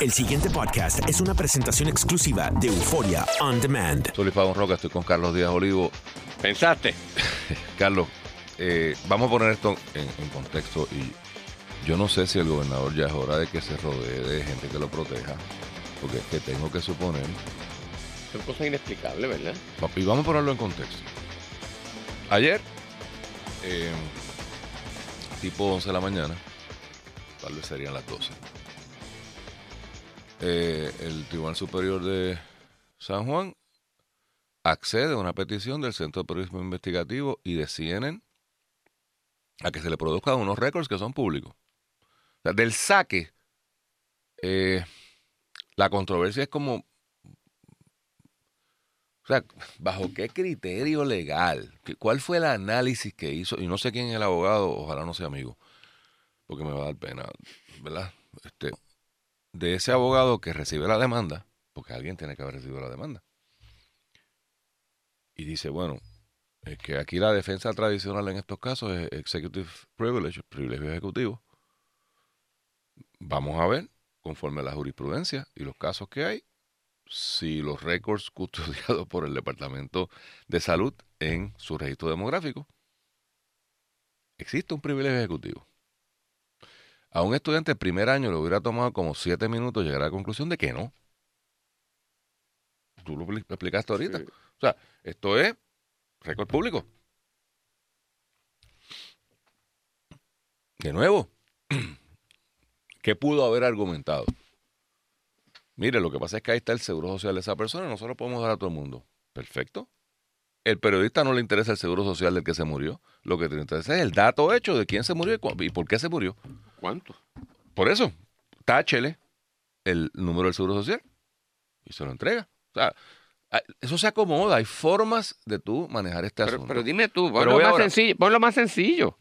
El siguiente podcast es una presentación exclusiva de Euforia On Demand. Soy Luis Pabón Roca, estoy con Carlos Díaz Olivo. ¿Pensaste? Carlos, eh, vamos a poner esto en, en contexto y yo no sé si el gobernador ya es hora de que se rodee de gente que lo proteja, porque es que tengo que suponer, Son cosas inexplicables, ¿verdad? y vamos a ponerlo en contexto. Ayer, eh, tipo 11 de la mañana, tal vez serían las 12, eh, el Tribunal Superior de San Juan accede a una petición del Centro de Periodismo Investigativo y de CNN a que se le produzcan unos récords que son públicos. O sea, del saque, eh, la controversia es como, o sea, ¿bajo qué criterio legal? ¿Qué- ¿Cuál fue el análisis que hizo? Y no sé quién es el abogado, ojalá no sea amigo, porque me va a dar pena, ¿verdad? Este, de ese abogado que recibe la demanda, porque alguien tiene que haber recibido la demanda. Y dice, bueno, es que aquí la defensa tradicional en estos casos es executive privilege, privilegio ejecutivo. Vamos a ver, conforme a la jurisprudencia y los casos que hay, si los récords custodiados por el Departamento de Salud en su registro demográfico, existe un privilegio ejecutivo. A un estudiante de primer año le hubiera tomado como siete minutos llegar a la conclusión de que no. Tú lo expli- explicaste ahorita. Sí. O sea, esto es récord público. De nuevo, ¿qué pudo haber argumentado? Mire, lo que pasa es que ahí está el seguro social de esa persona, nosotros podemos dar a todo el mundo. Perfecto. El periodista no le interesa el seguro social del que se murió. Lo que le interesa es el dato hecho de quién se murió y, y por qué se murió. ¿Cuánto? Por eso, táchele el número del seguro social y se lo entrega. O sea, eso se acomoda. Hay formas de tú manejar este Pero, asunto. pero dime tú, Pero ponlo voy más ahora. sencillo. Ponlo más sencillo.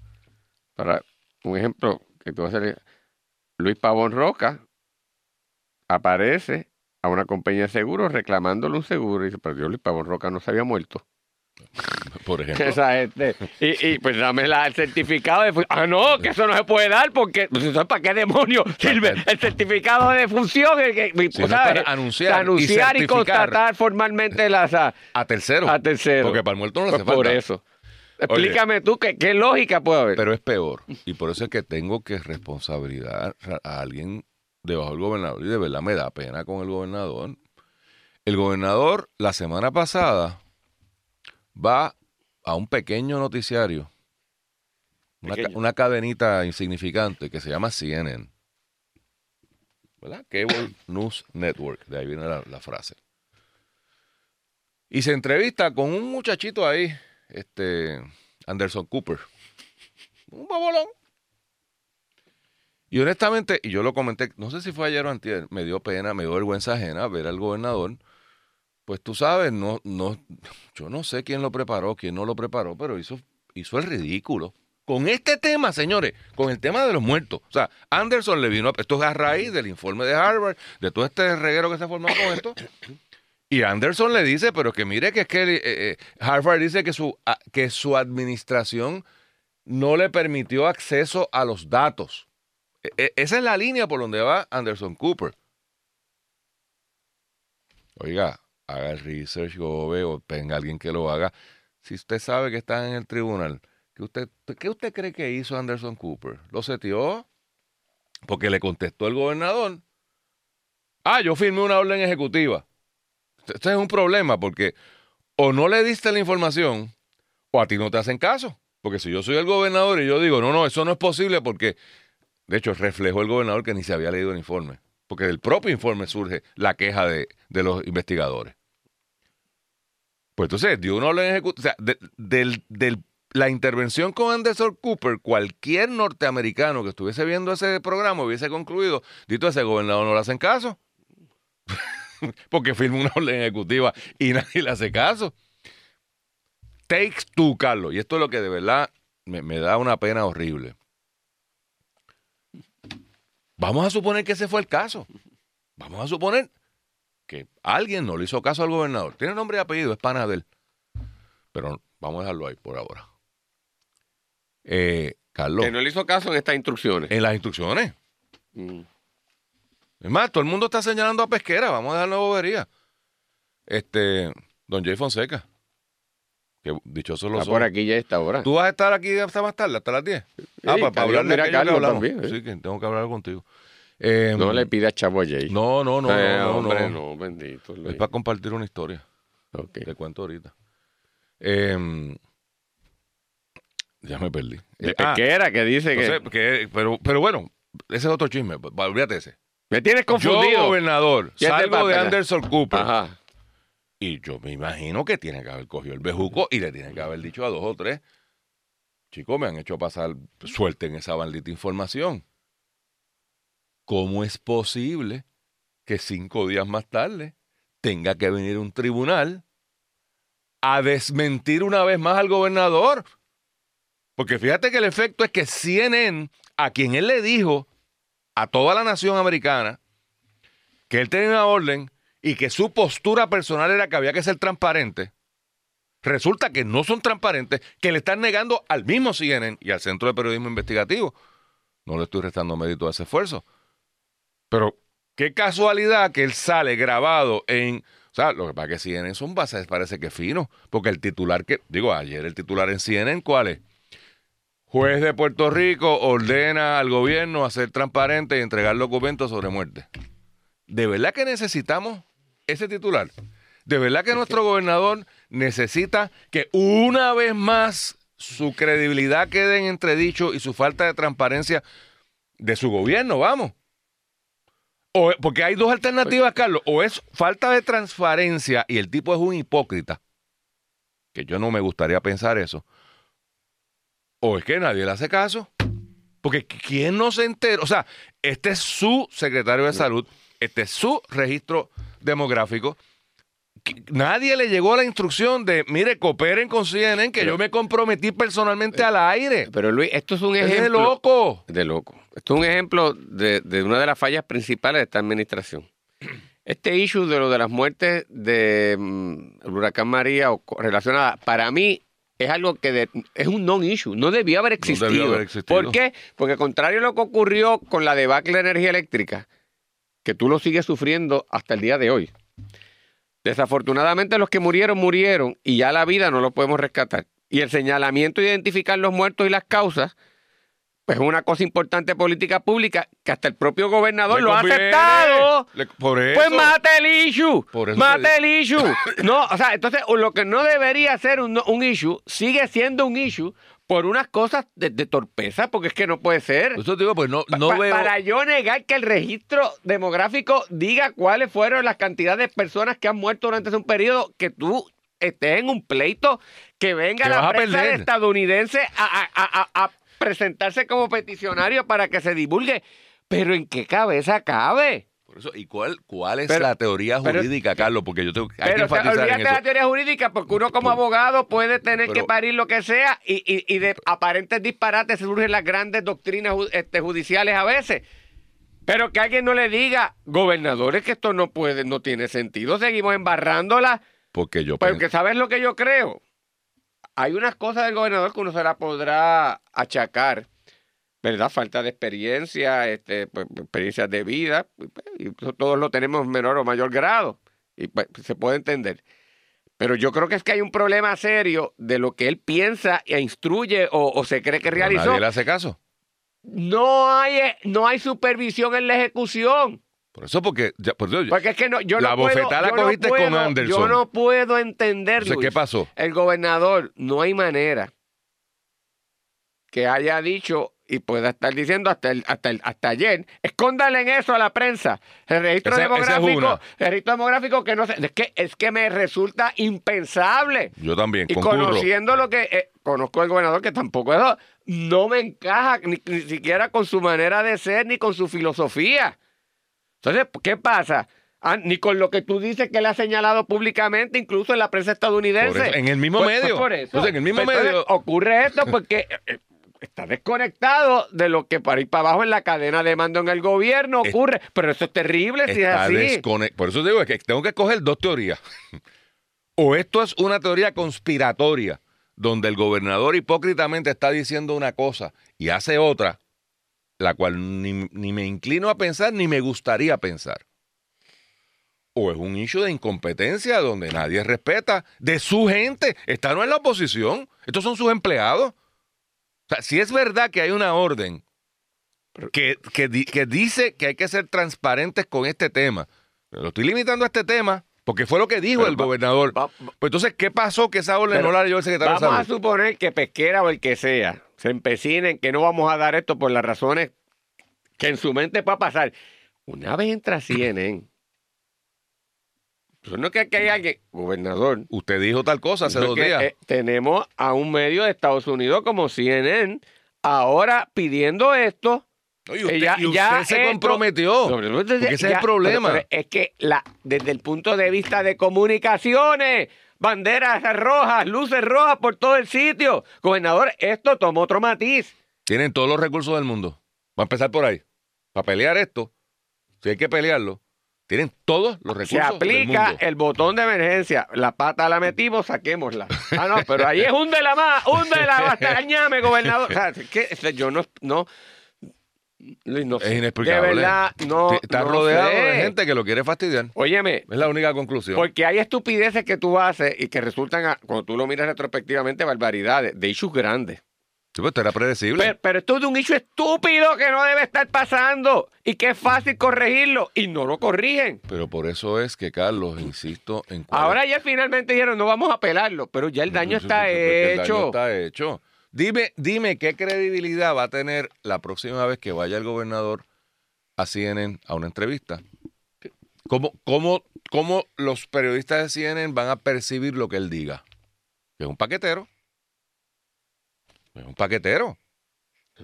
Para un ejemplo que tú vas a hacer. Luis Pavón Roca aparece a una compañía de seguros reclamándole un seguro. Y dice, pero yo Luis Pavón Roca no se había muerto. Por ejemplo. Esa gente. Y, y pues dame la- el certificado de Ah, no, que eso no se puede dar porque. Pues, ¿eso ¿Para qué demonios sirve el certificado de función? El que, anunciar y anunciar y, certificar. constatar formalmente las. a- A tercero. A tercero. Porque para el muerto no le Pues hace por eso. Explícame tú qué, qué lógica puede haber. Pero es peor. Y por eso es que tengo que responsabilizar a alguien debajo del gobernador. Y de verdad me da pena con el gobernador. El gobernador, la semana pasada, va a un pequeño noticiario, una, cadenita insignificante que se llama CNN. ¿Verdad? Cable News Network. De ahí viene la, la frase. Y se entrevista con un muchachito ahí, este Anderson Cooper. Un babolón. Y honestamente, y yo lo comenté, no sé si fue ayer o antier, me dio pena, me dio vergüenza ajena ver al gobernador. Pues tú sabes, no, no, yo no sé quién lo preparó, quién no lo preparó, pero hizo, hizo el ridículo. Con este tema, señores, con el tema de los muertos. O sea, Anderson le vino, esto es a raíz del informe de Harvard, de todo este reguero que se formado con esto. Y Anderson le dice, pero que mire que es que eh, eh, Harvard dice que su, que su administración no le permitió acceso a los datos. E- e- esa es la línea por donde va Anderson Cooper. Oiga, haga el research, gobe, o tenga alguien que lo haga. Si usted sabe que está en el tribunal, ¿qué usted, ¿qué usted cree que hizo Anderson Cooper? ¿Lo setió? Porque le contestó el gobernador. Ah, yo firmé una orden ejecutiva. Este es un problema porque o no le diste la información o a ti no te hacen caso. Porque si yo soy el gobernador y yo digo, no, no, eso no es posible porque, de hecho, reflejó el gobernador que ni se había leído el informe. Porque del propio informe surge la queja de, de los investigadores. Pues entonces dio una orden ejecutiva. O sea, de- del, del- la intervención con Anderson Cooper, cualquier norteamericano que estuviese viendo ese programa hubiese concluido, dito ese gobernador no le hacen caso. Porque firma una orden ejecutiva y nadie le hace caso. Takes two, Carlos. Y esto es lo que de verdad me, me da una pena horrible. Vamos a suponer que ese fue el caso. Vamos a suponer que alguien no le hizo caso al gobernador. Tiene nombre y apellido, es pana de él. Pero vamos a dejarlo ahí por ahora. Eh, Carlos, Que no le hizo caso en estas instrucciones. en las instrucciones. Mm. Es más, todo el mundo está señalando a Pesquera. Vamos a dejar la bobería. Este, don Jay Fonseca. Que dichoso los Está por aquí ya esta hora. ¿Tú vas a estar aquí hasta más tarde, hasta las 10? ah, para, está hablar de mira, Carlos hablamos. también, ¿eh? Sí, que tengo que hablar contigo. Eh, No le pidas chavo a Jay. no, no, no, Eh, no, no, hombre, no. no, bendito. Es para compartir una historia. Ok. Te cuento ahorita. Eh, ya me perdí. De Eh, ah, Pesquera, que dice que... pero, pero bueno, ese es otro chisme. Olvídate ese. Me tienes Yo, confundido. gobernador, ¿Quién te salgo de? Anderson Cooper. Ajá. Y yo me imagino que tiene que haber cogido el bejuco y le tiene que haber dicho a dos o tres. Chicos, me han hecho pasar suerte en esa maldita información. ¿Cómo es posible que cinco días más tarde tenga que venir un tribunal a desmentir una vez más al gobernador? Porque fíjate que el efecto es que CNN, a quien él le dijo a toda la nación americana que él tenía una orden y que su postura personal era que había que ser transparente, resulta que no son transparentes, que le están negando al mismo CNN y al Centro de Periodismo Investigativo. No le estoy restando mérito a ese esfuerzo. Pero qué casualidad que él sale grabado en... O sea, lo que pasa es que CNN son bases, parece que fino, porque el titular que... Digo, ayer el titular en CNN, ¿cuál es? Juez de Puerto Rico ordena al gobierno a ser transparente y entregar documentos sobre muerte. ¿De verdad que necesitamos ese titular? ¿De verdad que nuestro gobernador necesita que una vez más su credibilidad quede en entredicho y su falta de transparencia de su gobierno? Vamos. O, porque hay dos alternativas, Carlos. O es falta de transparencia y el tipo es un hipócrita, que yo no me gustaría pensar eso. O es que nadie le hace caso. Porque ¿quién no se entera? O sea, este es su secretario de salud, este es su registro demográfico. Nadie le llegó la instrucción de, mire, cooperen con CNN, que Pero- yo me comprometí personalmente al aire. Pero Luis, esto es un Es de ejemplo... loco. De loco. Esto es un ejemplo de, de una de las fallas principales de esta administración. Este issue de lo de las muertes de mm, el huracán María o relacionada, para mí es algo que de- es un non-issue, no debió haber existido. debió haber existido. ¿Por qué? Porque contrario a lo que ocurrió con la debacle de energía eléctrica, que tú lo sigues sufriendo hasta el día de hoy. Desafortunadamente los que murieron, murieron y ya la vida no lo podemos rescatar. Y el señalamiento de identificar los muertos y las causas, pues es una cosa importante política pública que hasta el propio gobernador Le lo ha aceptado. Le- por eso. Pues mate el issue. Por eso mate te el issue. No, o sea, entonces lo que no debería ser un, un issue sigue siendo un issue por unas cosas de, de torpeza, porque es que no puede ser. Eso te digo, pues no, no Pa- veo. Para yo negar que el registro demográfico diga cuáles fueron las cantidades de personas que han muerto durante ese periodo, que tú estés en un pleito, que venga Que la a prensa perder. estadounidense a, a- a- a- a presentarse como peticionario para que se divulgue. Pero ¿en qué cabeza cabe? Por eso, ¿y cuál, cuál es Pero- la teoría pero- jurídica, Carlos? Porque yo tengo hay que Pero enfatizar en olvídate de eso. la teoría jurídica, porque uno como abogado puede tener que parir lo que sea y, y- y de aparentes disparates surgen las grandes doctrinas este, judiciales a veces. Pero que alguien no le diga, gobernadores, que esto no puede, no tiene sentido, seguimos embarrándola. Porque yo Porque pienso- ¿sabes lo que yo creo? Hay unas cosas del gobernador que uno se la podrá achacar, ¿verdad? Falta de experiencia, este, pues, experiencias de vida, y eso todos lo tenemos en menor o mayor grado, y pues, se puede entender. Pero yo creo que es que hay un problema serio de lo que él piensa e instruye o, o se cree que pero realizó. Nadie le hace caso. No hay, eh, no hay supervisión en la ejecución. Por eso, porque. ya- por eso- Porque es que no, yo La no puedo, bofetada la yo no cogiste con puedo- Anderson. Yo no puedo entender, entonces, Luis. ¿qué pasó? El gobernador, no hay manera que haya dicho y pueda estar diciendo hasta el, hasta el, hasta ayer, escóndale en eso a la prensa. El registro es demográfico, el registro demográfico que no sé, es que es que me resulta impensable. Yo también, Y concurro. conociendo lo que eh, conozco al gobernador, que tampoco es, no me encaja ni, ni siquiera con su manera de ser ni con su filosofía. Entonces, ¿qué pasa? Ah, ni con lo que tú dices que él ha señalado públicamente, incluso en la prensa estadounidense. Eso, en el mismo Pues- pues medio. por eso. Entonces, en el mismo entonces, medio. ocurre esto porque eh, eh, está desconectado de lo que para ir para abajo en la cadena de mando en el gobierno Es- ocurre. Pero eso es terrible si es está así. descone- Por eso digo es que tengo que escoger dos teorías. o esto es una teoría conspiratoria, donde el gobernador hipócritamente está diciendo una cosa y hace otra, la cual ni, ni me inclino a pensar ni me gustaría pensar. O es un issue de incompetencia donde nadie respeta de su gente. Esta no es la oposición. Estos son sus empleados. O sea, si es verdad que hay una orden que, que di- que dice que hay que ser transparentes con este tema, pero lo estoy limitando a este tema porque fue lo que dijo Pero el va- gobernador. va- pues entonces, ¿qué pasó que esa orden no la leyó el secretario de Vamos a suponer que Pesquera o el que sea se empecinen que no vamos a dar esto por las razones que en su mente pueda pasar. Una vez entra CNN, no es que aquí hay alguien, gobernador, Usted dijo tal cosa hace dos que, días. eh, tenemos a un medio de Estados Unidos como CNN ahora pidiendo esto. Que usted, y usted ya se esto- comprometió. No, porque ese es el problema. pero- pero es que la, desde el punto de vista de comunicaciones, banderas rojas, luces rojas por todo el sitio. Gobernador, esto tomó otro matiz. Tienen todos los recursos del mundo. Va a empezar por ahí. Para pelear esto, si hay que pelearlo, tienen todos los Se recursos del aplica mundo. el botón de emergencia. La pata la metimos, saquémosla. Ah, no, pero ahí es un de la más, un de la más, cañame, gobernador. O sea, es que este, yo no, no, no Es sé. inexplicable. De verdad, no. Está no rodeado sé. de gente que lo quiere fastidiar. Óyeme, Es la única conclusión. Porque hay estupideces que tú haces y que resultan, cuando tú lo miras retrospectivamente, barbaridades, de issues grandes. Sí, pues, esto era predecible. Pero, pero esto es de un issue estúpido que no debe estar pasando y que es fácil corregirlo y no lo corrigen. Pero por eso es que, Carlos, insisto en cuál Ahora ya finalmente dijeron, no vamos a pelarlo, pero ya el daño está porque el daño hecho. está hecho. Dime, dime qué credibilidad va a tener la próxima vez que vaya el gobernador a CNN a una entrevista. ¿Cómo, cómo, cómo los periodistas de CNN van a percibir lo que él diga? Que es un paquetero. Es un paquetero.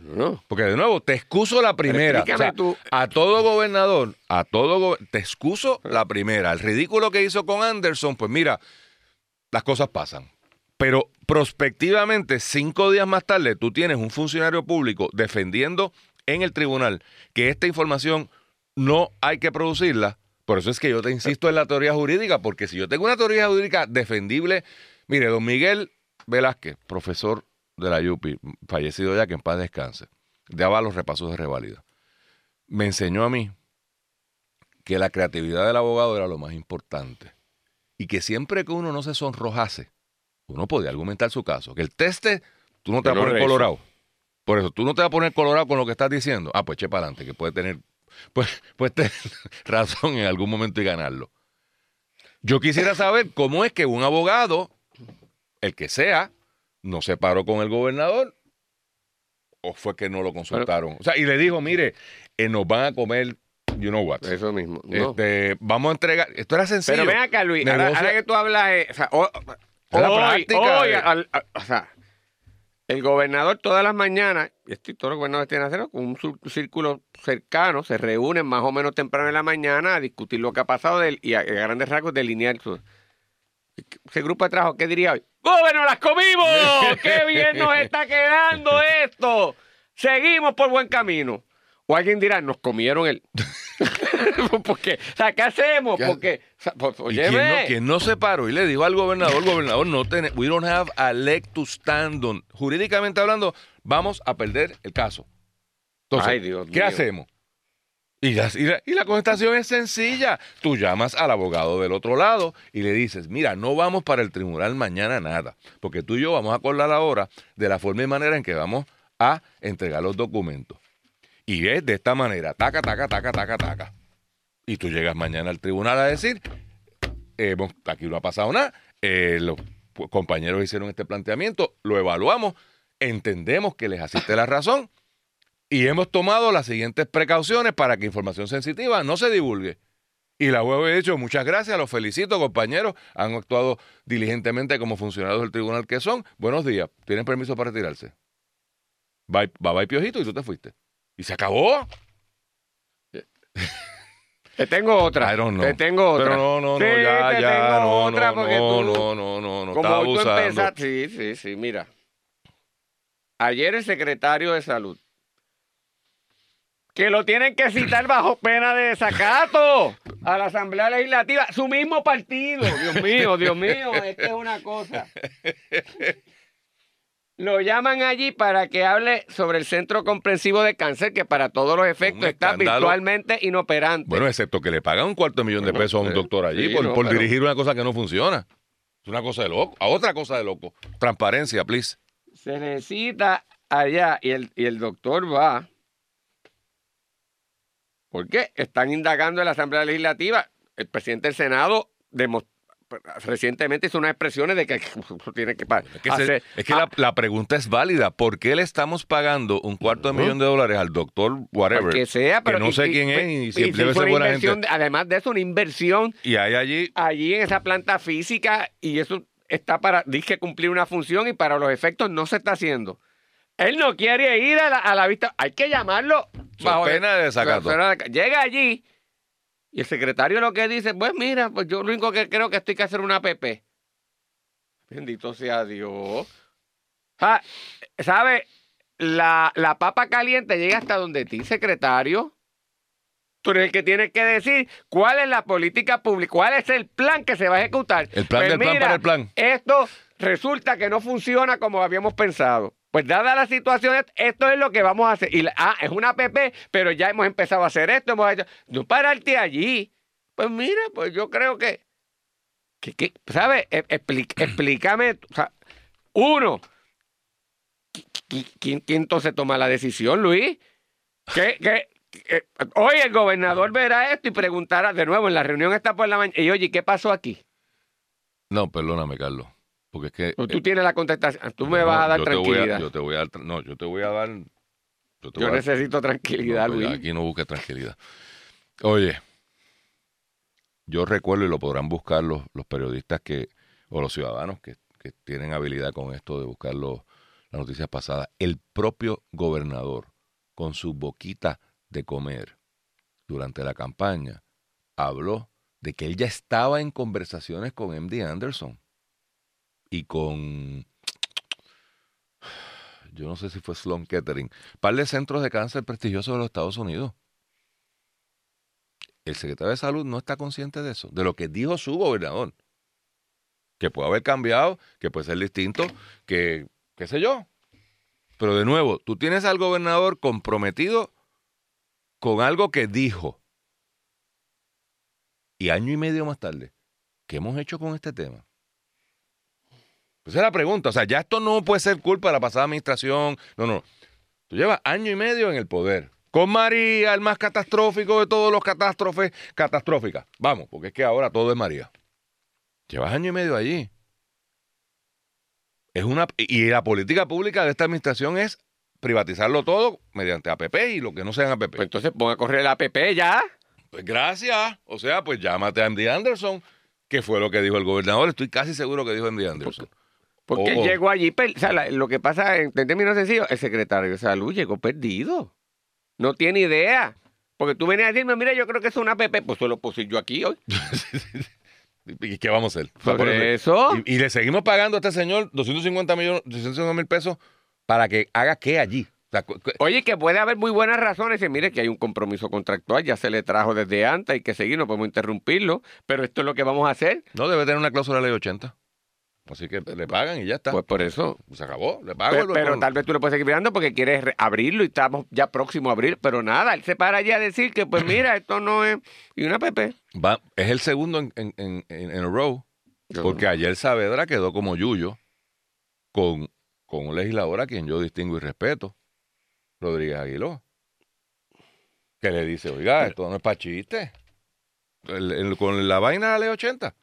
No. Porque de nuevo, te excuso la primera. explícame O sea, tú. A todo gobernador, a todo go- te excuso la primera. El ridículo que hizo con Anderson, pues mira, las cosas pasan. Pero prospectivamente, cinco días más tarde, tú tienes un funcionario público defendiendo en el tribunal que esta información no hay que producirla. Por eso es que yo te insisto en la teoría jurídica, porque si yo tengo una teoría jurídica defendible, mire, don Miguel Velázquez, profesor de la UPI, fallecido ya, que en paz descanse, daba los repasos de revalida. Me enseñó a mí que la creatividad del abogado era lo más importante y que siempre que uno no se sonrojase, uno podía argumentar su caso. Que el teste, tú no te vas a poner colorado. Por eso, tú no te vas a poner colorado con lo que estás diciendo. Ah, pues eche para adelante, que puede tener, pues, puede tener razón en algún momento y ganarlo. Yo quisiera saber cómo es que un abogado, el que sea, no se paró con el gobernador o fue que no lo consultaron. o sea, y le dijo, mire, eh, nos van a comer, you know what. Eso mismo. no. Este, vamos a entregar. Esto era sencillo. Pero ven acá, Luis, ahora, que tú hablas, eh, o sea, hoy, práctica hoy, de- al- al- o sea, el gobernador todas las mañanas, y todos los gobernadores tienen que hacerlo, con un círculo cercano, se reúnen más o menos temprano en la mañana a discutir lo que ha pasado del- y a, a grandes rasgos delinear su... Ese grupo de trabajo, ¿qué diría hoy? ¡Gobierno, las comimos! ¡Qué bien nos está quedando esto! Seguimos por buen camino. O alguien dirá, nos comieron el... Porque, o sea, ¿qué hacemos? ¿Qué? Porque, o sea, pues, ¿Y quién óyeme. no, no se paró y le dijo al gobernador, gobernador, no tiene, we don't have a leg to stand on. Jurídicamente hablando, vamos a perder el caso. Entonces, Ay, Dios ¿qué mío. hacemos? Y la, y, la, contestación es sencilla. Tú llamas al abogado del otro lado y le dices, mira, no vamos para el tribunal mañana nada, porque tú y yo vamos a acordar ahora de la forma y manera en que vamos a entregar los documentos. Y es de esta manera, taca, taca, taca, taca, taca. Y tú llegas mañana al tribunal a decir, aquí no ha pasado nada, eh, los compañeros hicieron este planteamiento, lo evaluamos, entendemos que les asiste la razón y hemos tomado las siguientes precauciones para que información sensitiva no se divulgue. Y la web he dicho, muchas gracias, los felicito, compañeros, han actuado diligentemente como funcionarios del tribunal que son. Buenos días, tienen permiso para retirarse. Bye, bye, bye, piojito, y tú te fuiste. Y se acabó. Te tengo otra. Te tengo otra. Pero no, no, no, Sí, ya, te ya, tengo no, otra no, porque no, tú- no, no, no, no, Como tú empezaste. Sí, sí, sí, mira. Ayer el secretario de salud. Que lo tienen que citar bajo pena de desacato a la Asamblea Legislativa. Su mismo partido. Dios mío, Dios mío, es que es una cosa. Lo llaman allí para que hable sobre el Centro Comprensivo de Cáncer, que para todos los efectos está virtualmente inoperante. Bueno, excepto que le pagan un cuarto de millón de pesos a un eh, doctor allí sí, por, no, por pero- dirigir una cosa que no funciona. Es una cosa de loco. A otra cosa de loco. Transparencia, please. Se necesita allá y el, y el doctor va. ¿Por qué? Están indagando en la Asamblea Legislativa. El presidente del Senado recientemente hizo unas expresiones de que tiene que pa- Es que, se- hacer- es que Ah, la, la pregunta es válida. ¿Por qué le estamos pagando un cuarto de millón de dólares al doctor whatever? que sea, pero no sé quién es y si debe fue ser buena gente. de- además de eso, una inversión Y hay allí allí en esa planta física y eso está para, dice cumplir una función y para los efectos no se está haciendo. Él no quiere ir a la, a la vista, hay que llamarlo So pena de desacato. Llega allí y el secretario lo que dice, pues mira, pues yo lo único que creo que estoy que hacer una PP. Bendito sea Dios. Ah, ¿Sabe? La, la papa caliente llega hasta donde ti, secretario. Tú eres el que tienes que decir cuál es la política pública, cuál es el plan que se va a ejecutar. el plan Pues del plan para el plan. Esto resulta que no funciona como habíamos pensado. Pues dada la situación, esto es lo que vamos a hacer. Y la- ah, es una PP, pero ya hemos empezado a hacer esto. Hemos hecho, no pararte allí. Pues mira, pues yo creo que, que, que, ¿sabes? E- expli- explícame. o sea, uno, ¿qui- qui- ¿quién, quién entonces toma la decisión, Luis? Que, que, que- hoy el gobernador verá esto y preguntará de nuevo en la reunión está por la mañana. Y oye, ¿qué pasó aquí? No, perdóname, Carlos. Porque es que. Tú, tú eh, tienes la contestación. Tú me no, vas a dar yo te voy tranquilidad. yo te voy a dar. No, yo te voy a dar. Yo, te Yo voy a dar- necesito tranquilidad, No, Luis. Aquí no busques tranquilidad. Oye, yo recuerdo y lo podrán buscar los, los periodistas que, o los ciudadanos que, que tienen habilidad con esto de buscar los- las noticias pasadas. El propio gobernador, con su boquita de comer durante la campaña, habló de que él ya estaba en conversaciones con MD Anderson y con yo no sé si fue Sloan Kettering, par de centros de cáncer prestigiosos de los Estados Unidos. El secretario de Salud no está consciente de eso, de lo que dijo su gobernador. Que puede haber cambiado, que puede ser distinto, que qué sé yo. Pero de nuevo, tú tienes al gobernador comprometido con algo que dijo. Y año y medio más tarde, ¿qué hemos hecho con este tema? Esa es la pregunta. O sea, ya esto no puede ser culpa de la pasada administración. No, no. Tú llevas año y medio en el poder. Con María, el más catastrófico de todos los catástrofes catastróficas. Vamos, porque es que ahora todo es María. Llevas año y medio allí. Es una, y la política pública de esta administración es privatizarlo todo mediante APP y lo que no sean APP. Pues entonces ponga a correr el APP ya. Pues gracias. O sea, pues llámate a Andy Anderson, que fue lo que dijo el gobernador. Estoy casi seguro que dijo Andy Anderson. Porque Oh, oh. llegó allí, o sea, la- lo que pasa, en, en términos sencillos, el secretario de salud llegó perdido. No tiene idea. Porque tú venías a decirme, mira, yo creo que es una APP. Pues eso lo puse yo aquí hoy. ¿Y qué vamos a hacer? Por eso-. Y, y le seguimos pagando a este señor 250 millones, 250 mil pesos para que haga qué allí. O sea, Oye, que puede haber muy buenas razones. Y mire que hay un compromiso contractual, ya se le trajo desde antes, hay que seguir, no podemos interrumpirlo. Pero esto es lo que vamos a hacer. no debe tener una cláusula de ley 80. Así que le pagan y ya está. Pues por eso. se acabó, le pago. Pero, tal vez tú le puedes seguir mirando porque quieres re- abrirlo y estamos ya próximo a abrir. Pero nada, él se para allí a decir que, pues mira, esto no es. Y una PP. Va- es el segundo en, en, en, en- a row, porque ayer Saavedra quedó como Yuyo con, con un legislador a quien yo distingo y respeto, Rodríguez Aguiló, que le dice, oiga, esto no es para chiste. El- el- con la vaina de la ley 80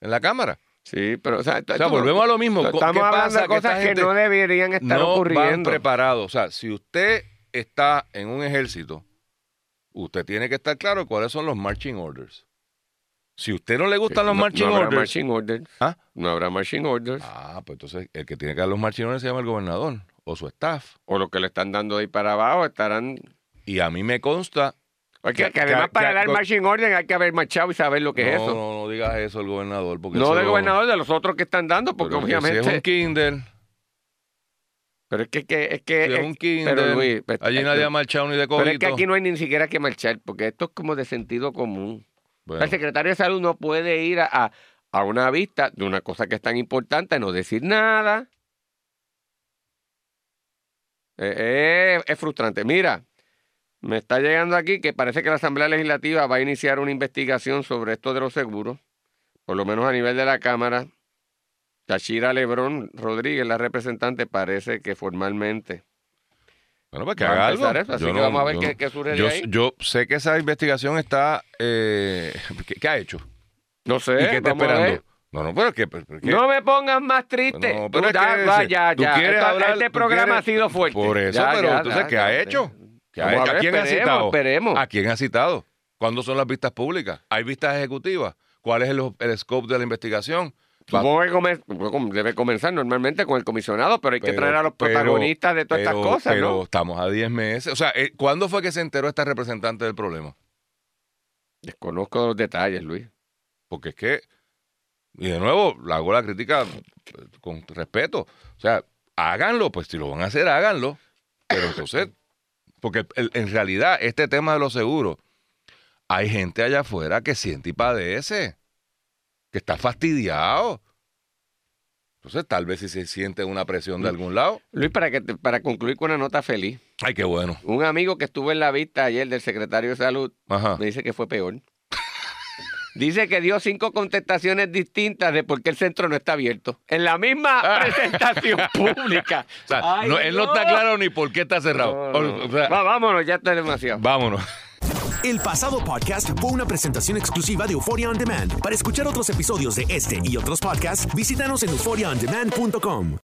en la Cámara. Sí, pero. O sea, O sea, volvemos a lo mismo. Estamos ¿Qué hablando pasa? de cosas que no deberían estar no van ocurriendo. preparados. O sea, si usted está en un ejército, usted tiene que estar claro cuáles son los marching orders. Si a usted no le gustan los No- marching no habrá orders, marching orders. ¿Ah? No habrá marching orders. ah, pues entonces el que tiene que dar los marching orders se llama el gobernador o su staff. O lo que le están dando de ahí para abajo estarán. Y a mí me consta. Porque Que- que además para dar marching order hay que haber marchado y saber lo que no, es eso. no, no digas eso el gobernador. Porque No del lo- gobernador, de los otros que están dando, porque pero obviamente. Si es un Kindle, Pero es que, que- es que. si es un Kindle, pero Luis, pues, allí nadie ha marchado ni de Pero es que cogito. aquí no hay ni siquiera que marchar, porque esto es como de sentido común. Bueno, El secretario de salud no puede ir a, a- a una vista de una cosa que es tan importante, no decir nada. Eh, eh, es frustrante. Mira, me está llegando aquí que parece que la Asamblea Legislativa va a iniciar una investigación sobre esto de los seguros, por lo menos a nivel de la Cámara. Tashira Lebrón Rodríguez, la representante, parece que formalmente Bueno, pues que va a haga algo. eso, así Yo que no- vamos a ver yo qué, no- qué surge de yo, ahí. yo sé que esa investigación está... eh, ¿qué, qué ha hecho? no sé, ¿Y qué está esperando? No, no, pero que... No me pongas más triste. No, Tú pero es que ya, tú ya. quieres Esto- hablar- este tú programa quieres- ha sido fuerte. Por eso, Ya, pero entonces, ¿qué ha hecho? ¿Qué ha Vamos a hecho? ¿A ver, quién ha citado? esperemos. ¿A quién ha citado? ¿Cuándo son las vistas públicas? ¿Hay vistas ejecutivas? ¿Cuál es el, el scope de la investigación? Supongo que come- debe comenzar normalmente con el comisionado, pero hay que Pero- traer a los pero- protagonistas de todas pero- estas cosas, Pero ¿no? estamos a 10 meses. O sea, eh, ¿cuándo fue que se enteró esta representante del problema? Desconozco los detalles, Luis. Porque es que, y de nuevo, le hago la crítica eh, con respeto. O sea, háganlo, pues si lo van a hacer, háganlo. Pero entonces, porque el- en realidad este tema de los seguros, hay gente allá afuera que siente y padece, que está fastidiado. Entonces, tal vez si se siente una presión de algún lado, Luis, para, que te- para concluir con una nota feliz, ay, qué bueno. un amigo que estuvo en la vista ayer del secretario de Salud Ajá. me dice que fue peor. Dice que dio cinco contestaciones distintas de por qué el centro no está abierto. En la misma presentación pública. O sea, Ay, no- él no está claro ni por qué está cerrado. No, no. O sea, Va, vámonos, ya está demasiado. vámonos. El pasado podcast fue una presentación exclusiva de Euphoria On Demand. Para escuchar otros episodios de este y otros podcasts, visítanos en euphoriaondemand.com.